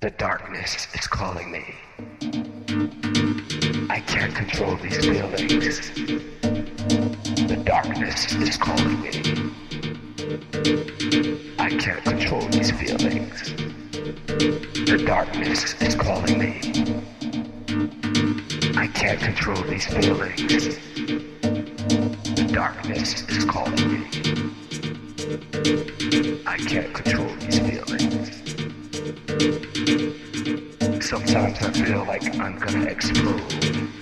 The darkness is calling me. I can't control these feelings. The darkness is calling me. I can't control these feelings. The darkness is calling me. I can't control these feelings. The darkness is calling me. I can't control these feelings. Sometimes I feel like I'm gonna explode.